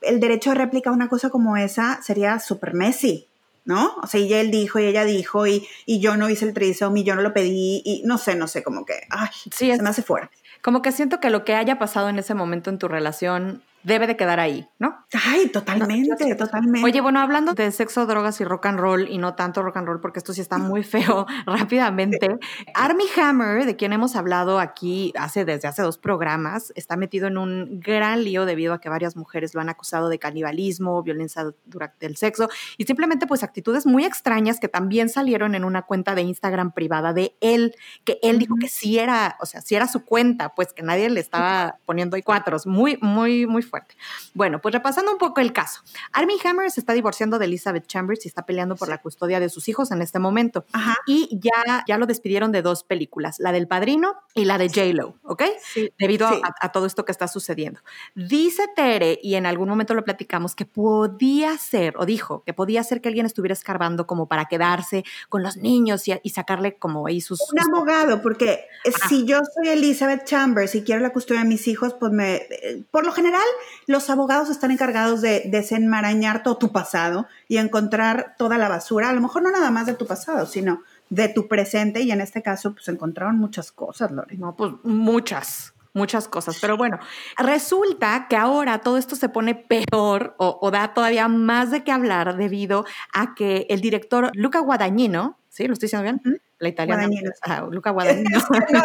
el derecho de réplica a una cosa como esa sería súper messy, ¿no? O sea, y él dijo y ella dijo y, y yo no hice el trisomy y yo no lo pedí y no sé, no sé, como que, ay, Sí, es- se me hace fuerte. Como que siento que lo que haya pasado en ese momento en tu relación debe de quedar ahí, ¿no? Ay, totalmente, totalmente. Oye, bueno, hablando de sexo, drogas y rock and roll, y no tanto rock and roll, porque esto sí está muy feo rápidamente. Army Hammer, de quien hemos hablado aquí hace, desde hace dos programas, está metido en un gran lío debido a que varias mujeres lo han acusado de canibalismo, violencia durante el sexo y simplemente pues actitudes muy extrañas que también salieron en una cuenta de Instagram privada de él, que él dijo que sí era, o sea, sí era su cuenta, pues que nadie le estaba poniendo ahí cuatros, muy, muy, muy fuerte. Bueno, pues repasando un poco el caso. Armie Hammer se está divorciando de Elizabeth Chambers y está peleando por la custodia de sus hijos en este momento. Ajá. Y ya, ya lo despidieron de dos películas, la del Padrino y la de J-Lo, ¿ok? Sí, Debido a- sí. a, a todo esto que está sucediendo. Dice Tere, y en algún momento lo platicamos, que podía ser, o dijo, que podía ser que alguien estuviera escarbando como para quedarse con los niños y, y sacarle como ahí sus... Un sus- abogado, porque si yo soy Elizabeth Chambers y quiero la custodia de mis hijos, pues me, eh, por lo general los abogados están encargados de desenmarañar todo tu pasado y encontrar toda la basura, a lo mejor no nada más de tu pasado, sino de tu presente y en este caso pues encontraron muchas cosas, Lore. No, pues muchas, muchas cosas. Pero bueno, resulta que ahora todo esto se pone peor o, da todavía más de qué hablar debido a que el director Luca Guadagnino, ¿sí? ¿Lo estoy diciendo bien? La italiana. Guadagnino, sí. Ajá, Luca Guadagnino. No, no, no,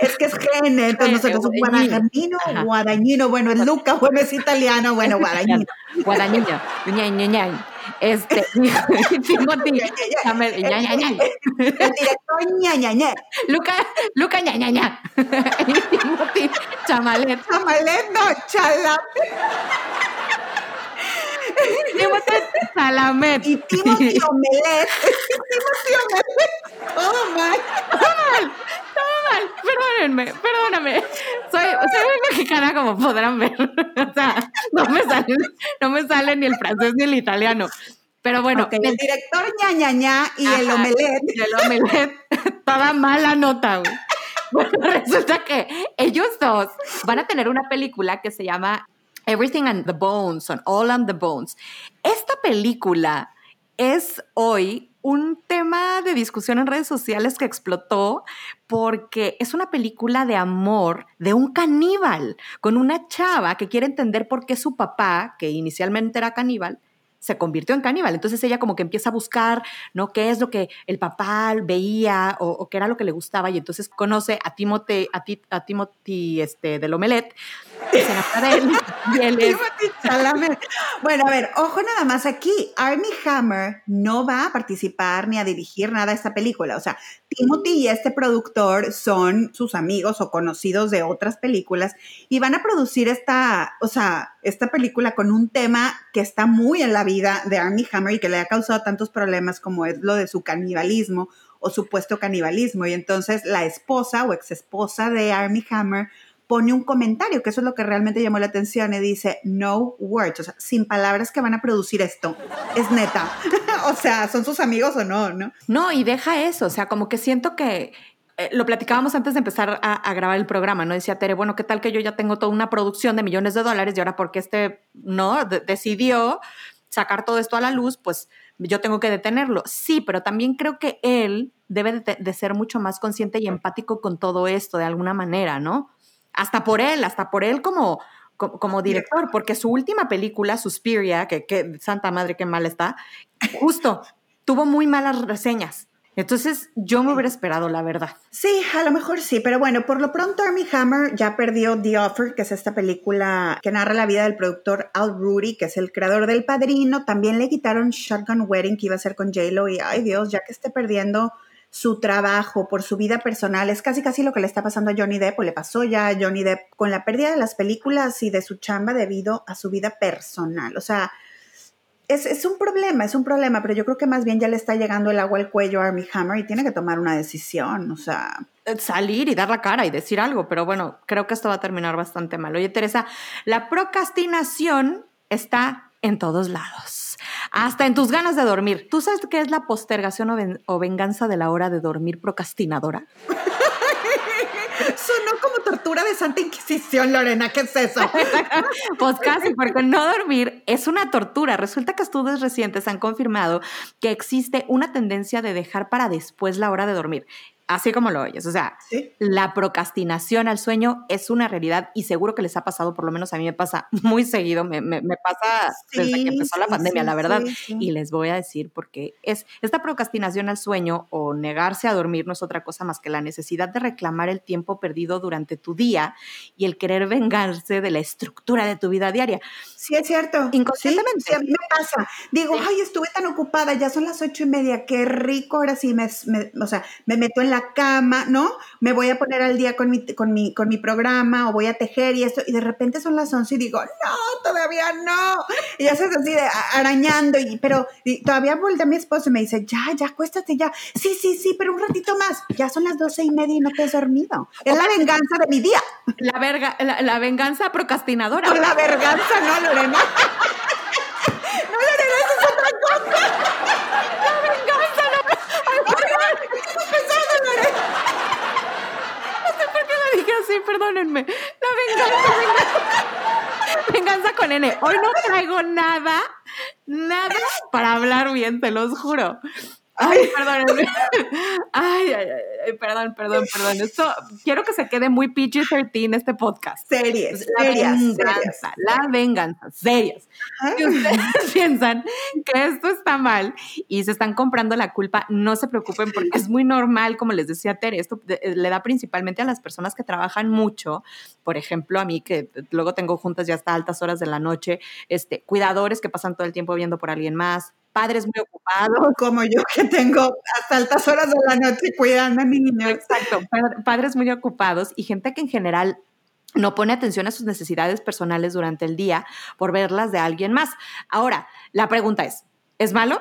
es que es gene, entonces nosotros Guadagnino. Ajá. guadagnino, bueno, es Luca, bueno, es italiano, bueno, guadagnino. Guadagnino. Ña, Ña, Ña. Este, Timothy. El director ña, ña, ña. Luca, Luca, Ña, Ña, Ña. Y Timothy Chamalet. Chamalet, no, chalap. Timothy Salamet. Y Timothy Omelet. Timothy Omelet. Todo mal. Todo mal. Todo mal. Perdónenme, perdóname. Soy, soy muy mexicana, como podrán ver. O sea, no me sale, no me sale ni el francés ni el italiano. Pero bueno. Okay, el director ña, ña, ña y el omelet. Y el omelet. Toda mala nota, güey. Bueno, resulta que ellos dos van a tener una película que se llama Everything on the Bones, on All on the Bones. Esta película es hoy un tema de discusión en redes sociales que explotó porque es una película de amor de un caníbal con una chava que quiere entender por qué su papá, que inicialmente era caníbal, se convirtió en caníbal. Entonces ella como que empieza a buscar, ¿no? ¿Qué es lo que el papá veía o, qué era lo que le gustaba? Y entonces conoce a Timothy, a, a Timothy este, del Bueno, a ver, ojo nada más aquí. Army Hammer no va a participar ni a dirigir nada a esta película. O sea, Timothy y este productor son sus amigos o conocidos de otras películas y van a producir esta, o sea, esta película con un tema que está muy en la vida de Army Hammer y que le ha causado tantos problemas como es lo de su canibalismo o supuesto canibalismo. Y entonces la esposa o ex esposa de Army Hammer pone un comentario, que eso es lo que realmente llamó la atención, y dice, no words, o sea, sin palabras que van a producir esto. Es neta. o sea, ¿son sus amigos o no, no? No, y deja eso, o sea, como que siento que eh, lo platicábamos antes de empezar a, grabar el programa, ¿no? Decía Tere, bueno, ¿qué tal que yo ya tengo toda una producción de millones de dólares y ahora porque este, ¿no? decidió sacar todo esto a la luz, pues yo tengo que detenerlo. Sí, pero también creo que él debe de, de ser mucho más consciente y empático con todo esto de alguna manera, ¿no? Hasta por él, hasta por él como, como, director, porque su última película, Suspiria, que, que santa madre, qué mal está, justo tuvo muy malas reseñas. Entonces yo me hubiera esperado, la verdad. Sí, a lo mejor sí, pero bueno, por lo pronto Armie Hammer ya perdió The Offer, que es esta película que narra la vida del productor Al Rudy, que es el creador del Padrino. También le quitaron Shotgun Wedding, que iba a ser con J-Lo, y ay Dios, ya que esté perdiendo su trabajo, por su vida personal. Es casi casi lo que le está pasando a Johnny Depp o le pasó ya a Johnny Depp con la pérdida de las películas y de su chamba debido a su vida personal. O sea, es, un problema, es un problema, pero yo creo que más bien ya le está llegando el agua al cuello a Armie Hammer y tiene que tomar una decisión, o sea... Eh, salir y dar la cara y decir algo, pero bueno, creo que esto va a terminar bastante mal. Oye, Teresa, la procrastinación está en todos lados, hasta en tus ganas de dormir. ¿Tú sabes qué es la postergación o, venganza de la hora de dormir procrastinadora? Sonó como tortura de Santa Inquisición, Lorena, ¿qué es eso? pues casi, porque no dormir es una tortura. Resulta que estudios recientes han confirmado que existe una tendencia de dejar para después la hora de dormir. Así como lo oyes. O sea, la procrastinación al sueño es una realidad y seguro que les ha pasado, por lo menos a mí me pasa muy seguido, me, pasa desde que empezó la pandemia, la verdad. Y les voy a decir porque es esta procrastinación al sueño o negarse a dormir no es otra cosa más que la necesidad de reclamar el tiempo perdido durante tu día y el querer vengarse de la estructura de tu vida diaria. Sí, es cierto. Inconscientemente. Sí, a mí me pasa. Digo, ay, estuve tan ocupada, ya son las ocho y media, qué rico, ahora sí me, o sea, me meto en la cama, ¿no? Me voy a poner al día con mi, con mi, con mi programa o voy a tejer y esto, y de repente son las 11 y digo, no, todavía no. Y ya se así de arañando, y, pero todavía vuelve a mi esposo y me dice, ya, ya, acuéstate ya. Sí, sí, sí, pero un ratito más. Ya son las doce y media y no te has dormido. Es la venganza de mi día. La, verga, la, venganza procrastinadora. No, la venganza, no, Lorena. no, Lorena, eso es otra cosa. Sí, perdónenme. La venganza, venganza. con N. Hoy no traigo nada, nada para hablar bien, te los juro. Ay, perdón. Ay, ay, ay, perdón, perdón, perdón. Esto quiero que se quede muy PG-13 este podcast. Series, la serias, venganza, la venganza, serias. Si ustedes piensan que esto está mal y se están comprando la culpa, no se preocupen porque es muy normal, como les decía Tere, esto eh, le da principalmente a las personas que trabajan mucho, por ejemplo, a mí que luego tengo juntas ya hasta altas horas de la noche, este, cuidadores que pasan todo el tiempo viendo por alguien más, padres muy ocupados. Como yo que tengo hasta altas horas de la noche cuidando a mi niño. Exacto, padres muy ocupados y gente que en general no pone atención a sus necesidades personales durante el día por verlas de alguien más. Ahora, la pregunta es, ¿es malo?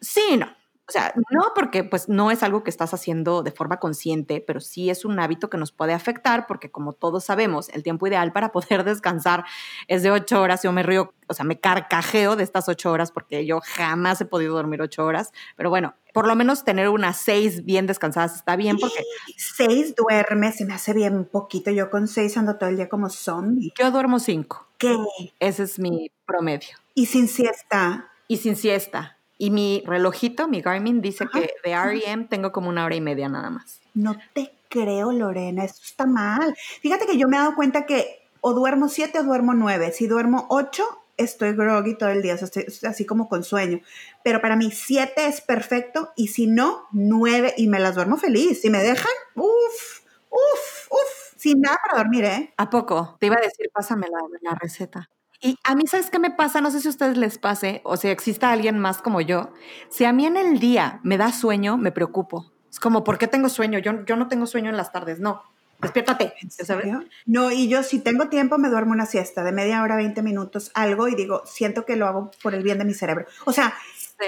Sí y no. O sea, no porque pues no es algo que estás haciendo de forma consciente, pero sí es un hábito que nos puede afectar porque como todos sabemos, el tiempo ideal para poder descansar es de ocho horas. Yo me río, o sea, me carcajeo de estas ocho horas porque yo jamás he podido dormir ocho horas, pero bueno, por lo menos tener unas seis bien descansadas está bien porque... Seis duerme, se me hace bien poquito. Yo con seis ando todo el día como zombie. Yo duermo cinco. ¿Qué? Ese es mi promedio. Y sin siesta. Y sin siesta. Y mi relojito, mi Garmin, dice que de REM tengo como una hora y media nada más. No te creo, Lorena, eso está mal. Fíjate que yo me he dado cuenta que o duermo siete o duermo nueve. Si duermo ocho, estoy groggy todo el día, o sea, estoy así como con sueño. Pero para mí siete es perfecto y si no, nueve y me las duermo feliz. Si me dejan, uff, uff, uff, sin nada para dormir, ¿eh? ¿A poco? Te iba a decir, pásame la, la receta. Y a mí, ¿sabes qué me pasa? No sé si a ustedes les pase o si exista alguien más como yo. Si a mí en el día me da sueño, me preocupo. Es como, ¿por qué tengo sueño? Yo, yo no tengo sueño en las tardes. No, despiértate. ¿sabes? No, y yo si tengo tiempo me duermo una siesta de media hora, 20 minutos, algo, y digo, siento que lo hago por el bien de mi cerebro. O sea,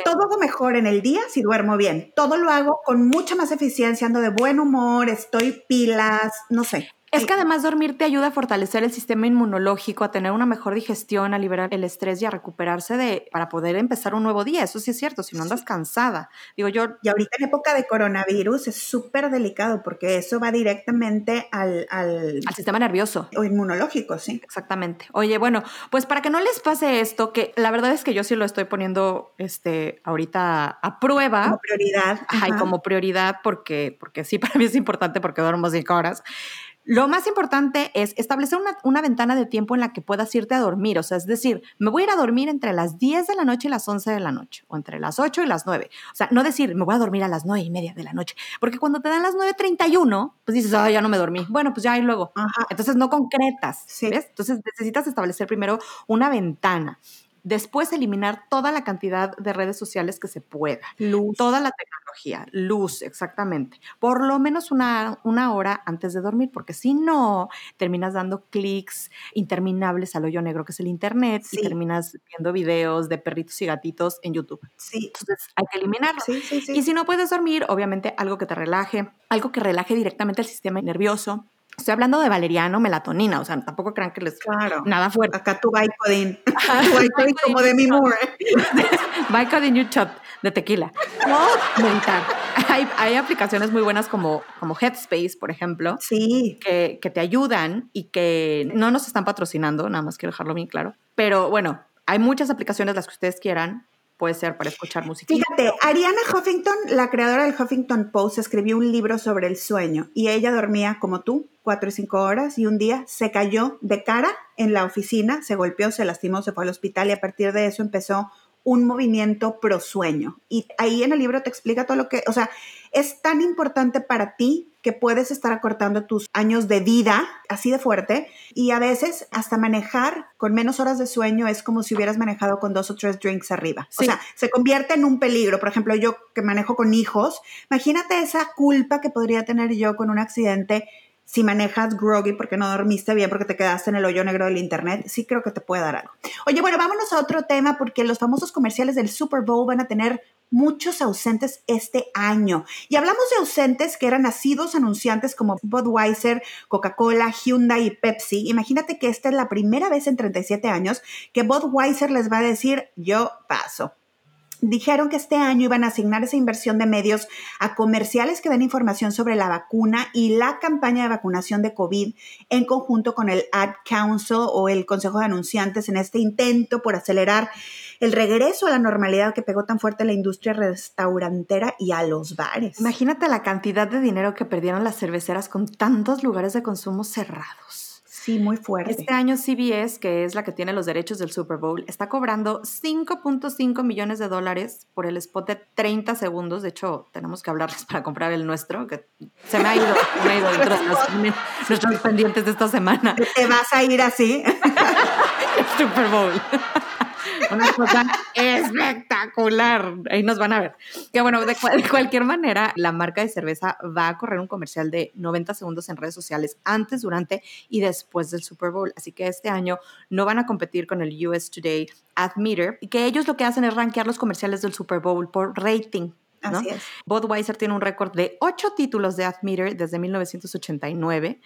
todo hago mejor en el día si duermo bien. Todo lo hago con mucha más eficiencia, ando de buen humor, estoy pilas, no sé. Es que además dormir te ayuda a fortalecer el sistema inmunológico, a tener una mejor digestión, a liberar el estrés y a recuperarse de para poder empezar un nuevo día. Eso sí es cierto, si no andas cansada. Digo yo. Y ahorita en época de coronavirus es súper delicado porque eso va directamente al, al, al sistema nervioso. O inmunológico, sí. Exactamente. Oye, bueno, pues para que no les pase esto, que la verdad es que yo sí lo estoy poniendo este ahorita a prueba. Como prioridad. Ajá, y como prioridad porque, porque sí, para mí es importante porque duermo cinco horas. Lo más importante es establecer una, ventana de tiempo en la que puedas irte a dormir. O sea, es decir, me voy a ir a dormir entre las 10 de la noche y las 11 de la noche, o entre las 8 y las 9. O sea, no decir, me voy a dormir a las 9 y media de la noche, porque cuando te dan las 9.31, pues dices, ah, ya no me dormí. Bueno, pues ya y luego. Entonces no concretas, ¿ves? Entonces necesitas establecer primero una ventana. Después eliminar toda la cantidad de redes sociales que se pueda. Luz. Toda la tecnología. Luz, exactamente. Por lo menos una, una hora antes de dormir, porque si no, terminas dando clics interminables al hoyo negro que es el Internet y terminas viendo videos de perritos y gatitos en YouTube. Sí. Entonces hay que eliminarlo. y si no puedes dormir, obviamente algo que te relaje, algo que relaje directamente el sistema nervioso Estoy hablando de valeriano, melatonina, o sea, tampoco crean que les claro. nada fuerte. Acá tu Vicodin, como de mi Moore. Vicodin y shot de tequila. No. Hay, hay, aplicaciones muy buenas como, como Headspace, por ejemplo, sí. que, que te ayudan y que no nos están patrocinando, nada más quiero dejarlo bien claro. Pero bueno, hay muchas aplicaciones, las que ustedes quieran, puede ser para escuchar música. Fíjate, Ariana Huffington, la creadora del Huffington Post, escribió un libro sobre el sueño y ella dormía como tú, cuatro y cinco horas y un día se cayó de cara en la oficina, se golpeó, se lastimó, se fue al hospital y a partir de eso empezó un movimiento pro sueño. Y ahí en el libro te explica todo lo que, o sea, es tan importante para ti que puedes estar acortando tus años de vida así de fuerte y a veces hasta manejar con menos horas de sueño es como si hubieras manejado con dos o tres drinks arriba. O sea, se convierte en un peligro. Por ejemplo, yo que manejo con hijos, imagínate esa culpa que podría tener yo con un accidente si manejas groggy porque no dormiste bien, porque te quedaste en el hoyo negro del internet, sí creo que te puede dar algo. Oye, bueno, vámonos a otro tema porque los famosos comerciales del Super Bowl van a tener muchos ausentes este año. Y hablamos de ausentes que eran nacidos anunciantes como Budweiser, Coca-Cola, Hyundai y Pepsi. Imagínate que esta es la primera vez en 37 años que Budweiser les va a decir, yo paso dijeron que este año iban a asignar esa inversión de medios a comerciales que den información sobre la vacuna y la campaña de vacunación de COVID en conjunto con el Ad Council o el Consejo de Anunciantes en este intento por acelerar el regreso a la normalidad que pegó tan fuerte a la industria restaurantera y a los bares. Imagínate la cantidad de dinero que perdieron las cerveceras con tantos lugares de consumo cerrados. Sí, muy fuerte. Este año CBS, que es la que tiene los derechos del Super Bowl, está cobrando 5.5 millones de dólares por el spot de 30 segundos. De hecho, tenemos que hablarles para comprar el nuestro, que se me ha ido, me ha ido dentro de los, nuestros pendientes de esta semana. ¿Te vas a ir así? Super Bowl. Una cosa espectacular. Ahí nos van a ver. Que bueno, de, cualquier manera, la marca de cerveza va a correr un comercial de 90 segundos en redes sociales antes, durante y después del Super Bowl. Así que este año no van a competir con el US Today Admeter, y que ellos lo que hacen es rankear los comerciales del Super Bowl por rating. Así es. Budweiser tiene un récord de ocho títulos de Admeter desde 1989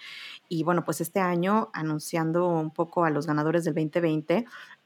y bueno, pues este año anunciando un poco a los ganadores del 2020,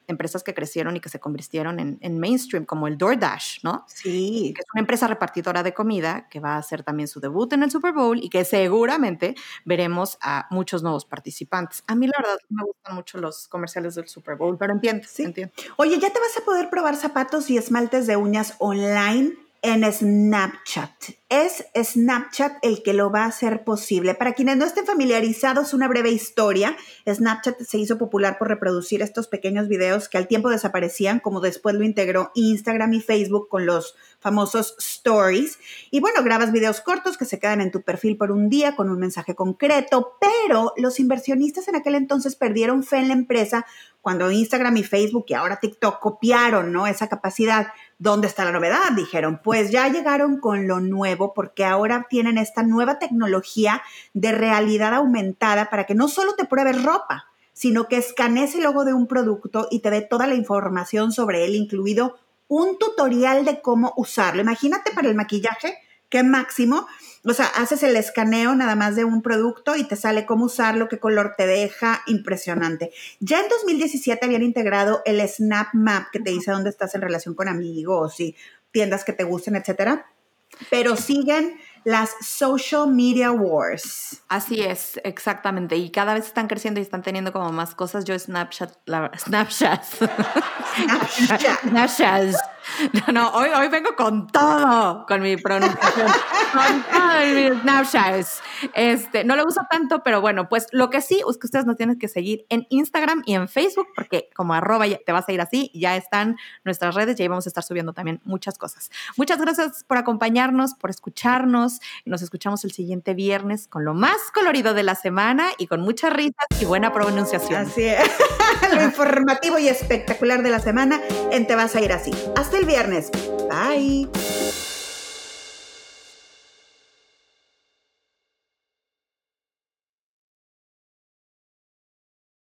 empresas que crecieron y que se convirtieron en, mainstream, como el DoorDash, ¿no? Sí. Que es una empresa repartidora de comida que va a hacer también su debut en el Super Bowl y que seguramente veremos a muchos nuevos participantes. A mí, la verdad, me gustan mucho los comerciales del Super Bowl, pero entiendo, sí. entiendo. Oye, ¿ya te vas a poder probar zapatos y esmaltes de uñas online? En Snapchat. Es Snapchat el que lo va a hacer posible. Para quienes no estén familiarizados, una breve historia. Snapchat se hizo popular por reproducir estos pequeños videos que al tiempo desaparecían, como después lo integró Instagram y Facebook con los famosos stories. Y bueno, grabas videos cortos que se quedan en tu perfil por un día con un mensaje concreto, pero los inversionistas en aquel entonces perdieron fe en la empresa cuando Instagram y Facebook y ahora TikTok copiaron, ¿no? Esa capacidad ¿Dónde está la novedad? Dijeron, pues ya llegaron con lo nuevo porque ahora tienen esta nueva tecnología de realidad aumentada para que no solo te pruebes ropa, sino que escanees el logo de un producto y te dé toda la información sobre él, incluido un tutorial de cómo usarlo. Imagínate para el maquillaje, qué máximo. O sea, haces el escaneo nada más de un producto y te sale cómo usarlo, qué color te deja, impresionante. Ya en 2017 habían integrado el Snap Map que te dice dónde estás en relación con amigos y tiendas que te gusten, etcétera. Pero siguen las social media wars. Así es, exactamente. Y cada vez están creciendo y están teniendo como más cosas. Yo Snapchat, la, Snapchat. Snapchat. Snapchat. No, no, hoy, hoy vengo con todo, con mi pronunciación, con todo mi Snapchat. Este, no lo uso tanto, pero bueno, pues lo que sí es que ustedes nos tienen que seguir en Instagram y en Facebook, porque como arroba te vas a ir así, ya están nuestras redes y ahí vamos a estar subiendo también muchas cosas. Muchas gracias por acompañarnos, por escucharnos. Nos escuchamos el siguiente viernes con lo más colorido de la semana y con muchas risas y buena pronunciación. Así es. lo informativo y espectacular de la semana en Te vas a ir así. Hasta el viernes. Bye.